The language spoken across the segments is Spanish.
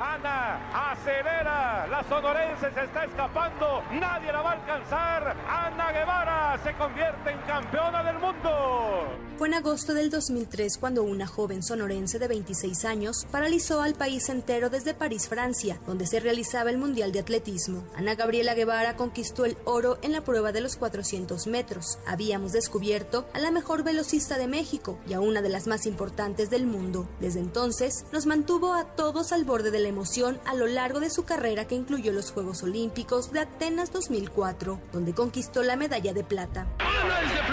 Ana acelera. La sonorense se está escapando. Nadie la va a alcanzar. Ana Se convierte en campeona del mundo. Fue en agosto del 2003 cuando una joven sonorense de 26 años paralizó al país entero desde París, Francia, donde se realizaba el Mundial de Atletismo. Ana Gabriela Guevara conquistó el oro en la prueba de los 400 metros. Habíamos descubierto a la mejor velocista de México y a una de las más importantes del mundo. Desde entonces, nos mantuvo a todos al borde de la emoción a lo largo de su carrera que incluyó los Juegos Olímpicos de Atenas 2004, donde conquistó la medalla de plata. ¡Ana es de plata!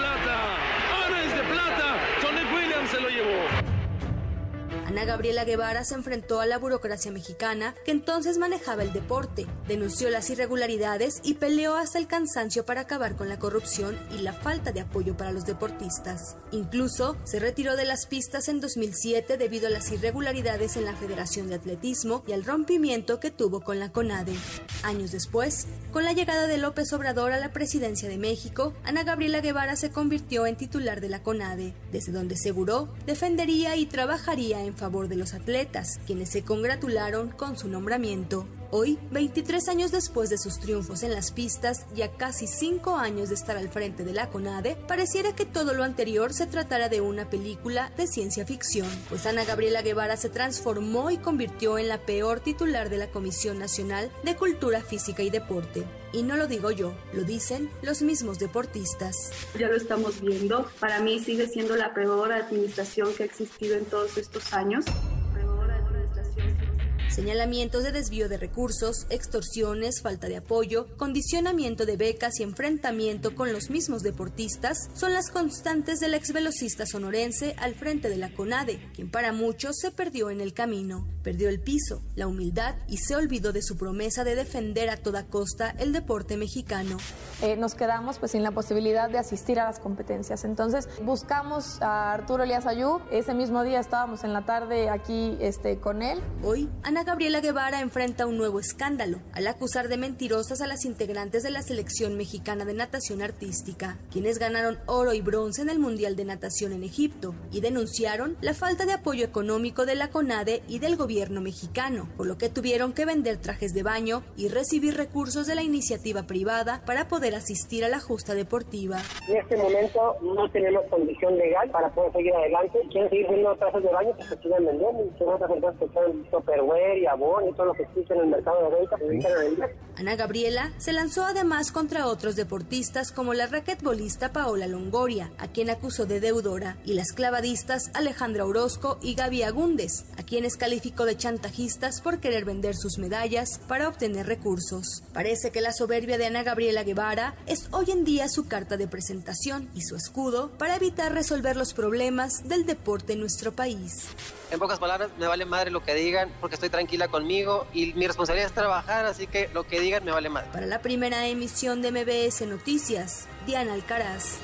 Ana Gabriela Guevara se enfrentó a la burocracia mexicana que entonces manejaba el deporte, denunció las irregularidades y peleó hasta el cansancio para acabar con la corrupción y la falta de apoyo para los deportistas. Incluso se retiró de las pistas en 2007 debido a las irregularidades en la Federación de Atletismo y al rompimiento que tuvo con la CONADE. Años después, con la llegada de López Obrador a la presidencia de México, Ana Gabriela Guevara se convirtió en titular de la CONADE, desde donde aseguró defendería y trabajaría en favor de los atletas, quienes se congratularon con su nombramiento. Hoy, 23 años después de sus triunfos en las pistas y a casi 5 años de estar al frente de la CONADE, pareciera que todo lo anterior se tratara de una película de ciencia ficción, pues Ana Gabriela Guevara se transformó y convirtió en la peor titular de la Comisión Nacional de Cultura Física y Deporte. Y no lo digo yo, lo dicen los mismos deportistas. Ya lo estamos viendo. Para mí sigue siendo la peor administración que ha existido en todos estos años. Señalamientos de desvío de recursos, extorsiones, falta de apoyo, condicionamiento de becas y enfrentamiento con los mismos deportistas son las constantes del ex velocista sonorense al frente de la CONADE, quien para muchos se perdió en el camino, perdió el piso, la humildad y se olvidó de su promesa de defender a toda costa el deporte mexicano. Eh, nos quedamos pues sin la posibilidad de asistir a las competencias. Entonces buscamos a Arturo Elías Ayú. Ese mismo día estábamos en la tarde aquí este, con él. Hoy, Ana Gabriela Guevara enfrenta un nuevo escándalo al acusar de mentirosas a las integrantes de la selección mexicana de natación artística, quienes ganaron oro y bronce en el Mundial de Natación en Egipto, y denunciaron la falta de apoyo económico de la CONADE y del gobierno mexicano, por lo que tuvieron que vender trajes de baño y recibir recursos de la iniciativa privada para poder asistir a la justa deportiva. En este momento no tenemos condición legal para poder seguir adelante. Quieren seguir vendiendo trajes de baño, pues se siguen vendiendo. Otras empresas que Tupperware y Avon y todo lo que existe en el mercado de venta, se. Ana Gabriela se lanzó además contra otros deportistas como la raquetbolista Paola Longoria, a quien acusó de deudora, y las clavadistas Alejandra Orozco y Gaby Agúndez, a quienes calificó de chantajistas por querer vender sus medallas para obtener recursos. Parece que la soberbia de Ana Gabriela Guevara es hoy en día su carta de presentación y su escudo para evitar resolver los problemas del deporte en nuestro país. En pocas palabras, me vale madre lo que digan porque estoy tranquila conmigo y mi responsabilidad es trabajar, así que lo que digan me vale madre. Para la primera emisión de MBS Noticias, Diana Alcaraz.